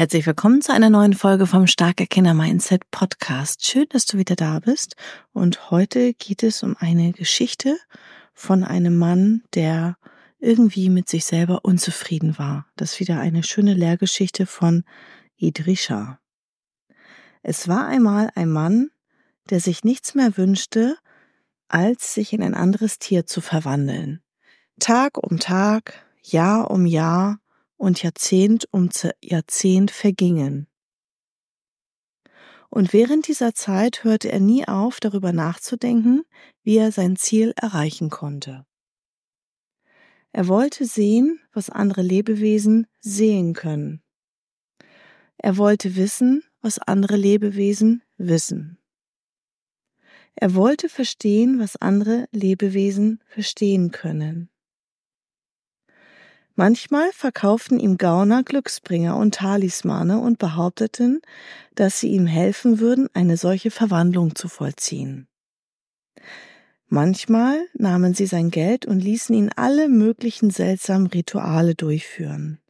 Herzlich willkommen zu einer neuen Folge vom Starke Kinder Mindset Podcast. Schön, dass du wieder da bist. Und heute geht es um eine Geschichte von einem Mann, der irgendwie mit sich selber unzufrieden war. Das ist wieder eine schöne Lehrgeschichte von Idrisha. Es war einmal ein Mann, der sich nichts mehr wünschte, als sich in ein anderes Tier zu verwandeln. Tag um Tag, Jahr um Jahr und Jahrzehnt um Jahrzehnt vergingen. Und während dieser Zeit hörte er nie auf, darüber nachzudenken, wie er sein Ziel erreichen konnte. Er wollte sehen, was andere Lebewesen sehen können. Er wollte wissen, was andere Lebewesen wissen. Er wollte verstehen, was andere Lebewesen verstehen können. Manchmal verkauften ihm Gauner Glücksbringer und Talismane und behaupteten, dass sie ihm helfen würden, eine solche Verwandlung zu vollziehen. Manchmal nahmen sie sein Geld und ließen ihn alle möglichen seltsamen Rituale durchführen.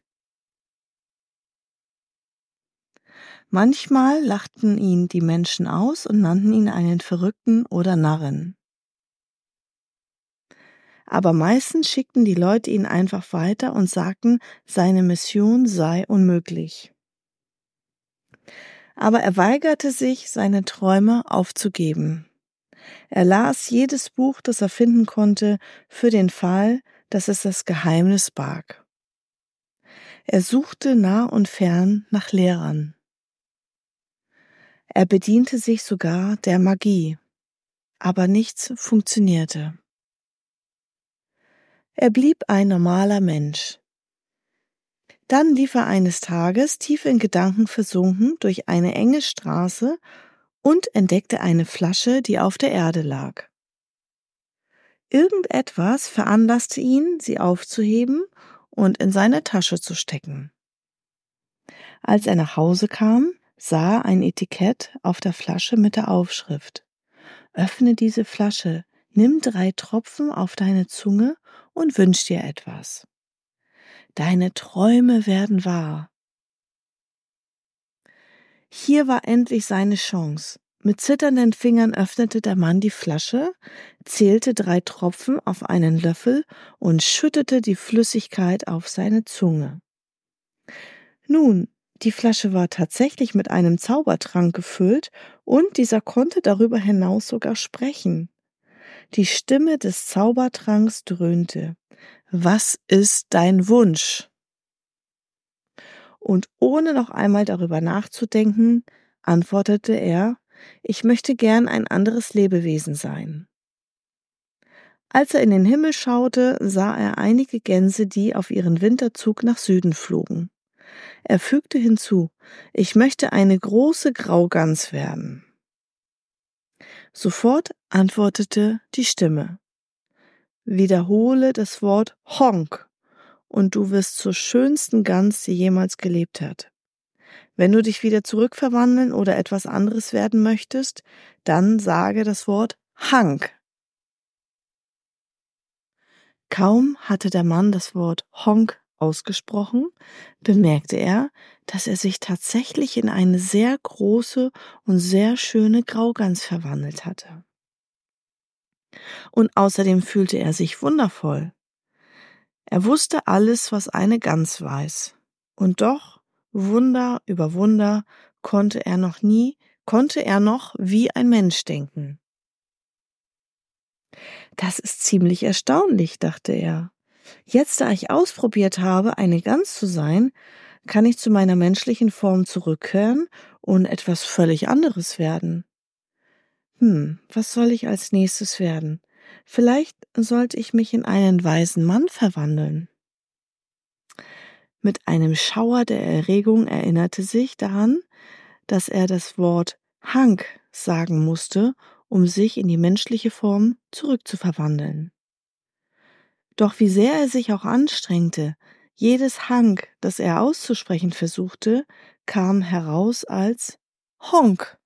Manchmal lachten ihn die Menschen aus und nannten ihn einen Verrückten oder Narren. Aber meistens schickten die Leute ihn einfach weiter und sagten, seine Mission sei unmöglich. Aber er weigerte sich, seine Träume aufzugeben. Er las jedes Buch, das er finden konnte, für den Fall, dass es das Geheimnis barg. Er suchte nah und fern nach Lehrern. Er bediente sich sogar der Magie, aber nichts funktionierte. Er blieb ein normaler Mensch. Dann lief er eines Tages tief in Gedanken versunken durch eine enge Straße und entdeckte eine Flasche, die auf der Erde lag. Irgendetwas veranlasste ihn, sie aufzuheben und in seine Tasche zu stecken. Als er nach Hause kam, sah er ein Etikett auf der Flasche mit der Aufschrift Öffne diese Flasche, nimm drei Tropfen auf deine Zunge und wünsch dir etwas. Deine Träume werden wahr. Hier war endlich seine Chance. Mit zitternden Fingern öffnete der Mann die Flasche, zählte drei Tropfen auf einen Löffel und schüttete die Flüssigkeit auf seine Zunge. Nun, die Flasche war tatsächlich mit einem Zaubertrank gefüllt und dieser konnte darüber hinaus sogar sprechen. Die Stimme des Zaubertranks dröhnte. Was ist dein Wunsch? und ohne noch einmal darüber nachzudenken, antwortete er, ich möchte gern ein anderes Lebewesen sein. Als er in den Himmel schaute, sah er einige Gänse, die auf ihren Winterzug nach Süden flogen. Er fügte hinzu, ich möchte eine große Graugans werden. Sofort antwortete die Stimme. Wiederhole das Wort Honk und du wirst zur schönsten Gans, die jemals gelebt hat. Wenn du dich wieder zurückverwandeln oder etwas anderes werden möchtest, dann sage das Wort Hank. Kaum hatte der Mann das Wort Honk ausgesprochen, bemerkte er, dass er sich tatsächlich in eine sehr große und sehr schöne Graugans verwandelt hatte. Und außerdem fühlte er sich wundervoll. Er wusste alles, was eine Gans weiß. Und doch, Wunder über Wunder, konnte er noch nie, konnte er noch wie ein Mensch denken. Das ist ziemlich erstaunlich, dachte er. Jetzt, da ich ausprobiert habe, eine Gans zu sein, kann ich zu meiner menschlichen Form zurückkehren und etwas völlig anderes werden. Hm, was soll ich als nächstes werden? Vielleicht sollte ich mich in einen weisen Mann verwandeln. Mit einem Schauer der Erregung erinnerte sich daran, dass er das Wort Hank sagen musste, um sich in die menschliche Form zurückzuverwandeln. Doch wie sehr er sich auch anstrengte, jedes Hank, das er auszusprechen versuchte, kam heraus als Honk.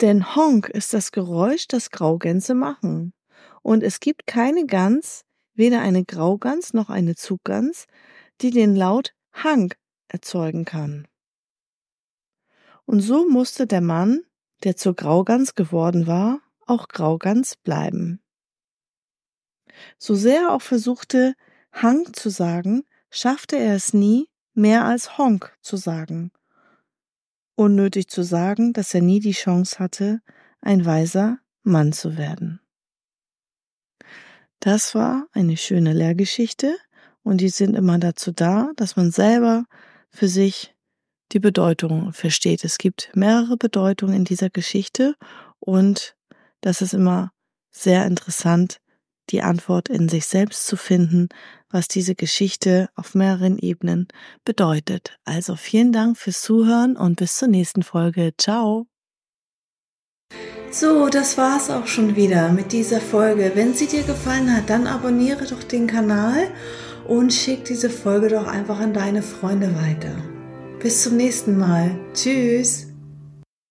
Denn Honk ist das Geräusch, das Graugänse machen. Und es gibt keine Gans, weder eine Graugans noch eine Zuggans, die den Laut Hank erzeugen kann. Und so musste der Mann, der zur Graugans geworden war, auch Graugans bleiben. So sehr er auch versuchte, Hank zu sagen, schaffte er es nie, mehr als Honk zu sagen. Unnötig zu sagen, dass er nie die Chance hatte, ein weiser Mann zu werden. Das war eine schöne Lehrgeschichte und die sind immer dazu da, dass man selber für sich die Bedeutung versteht. Es gibt mehrere Bedeutungen in dieser Geschichte und das ist immer sehr interessant, die Antwort in sich selbst zu finden, was diese Geschichte auf mehreren Ebenen bedeutet. Also vielen Dank fürs Zuhören und bis zur nächsten Folge. Ciao. So, das war's auch schon wieder mit dieser Folge. Wenn sie dir gefallen hat, dann abonniere doch den Kanal und schick diese Folge doch einfach an deine Freunde weiter. Bis zum nächsten Mal. Tschüss.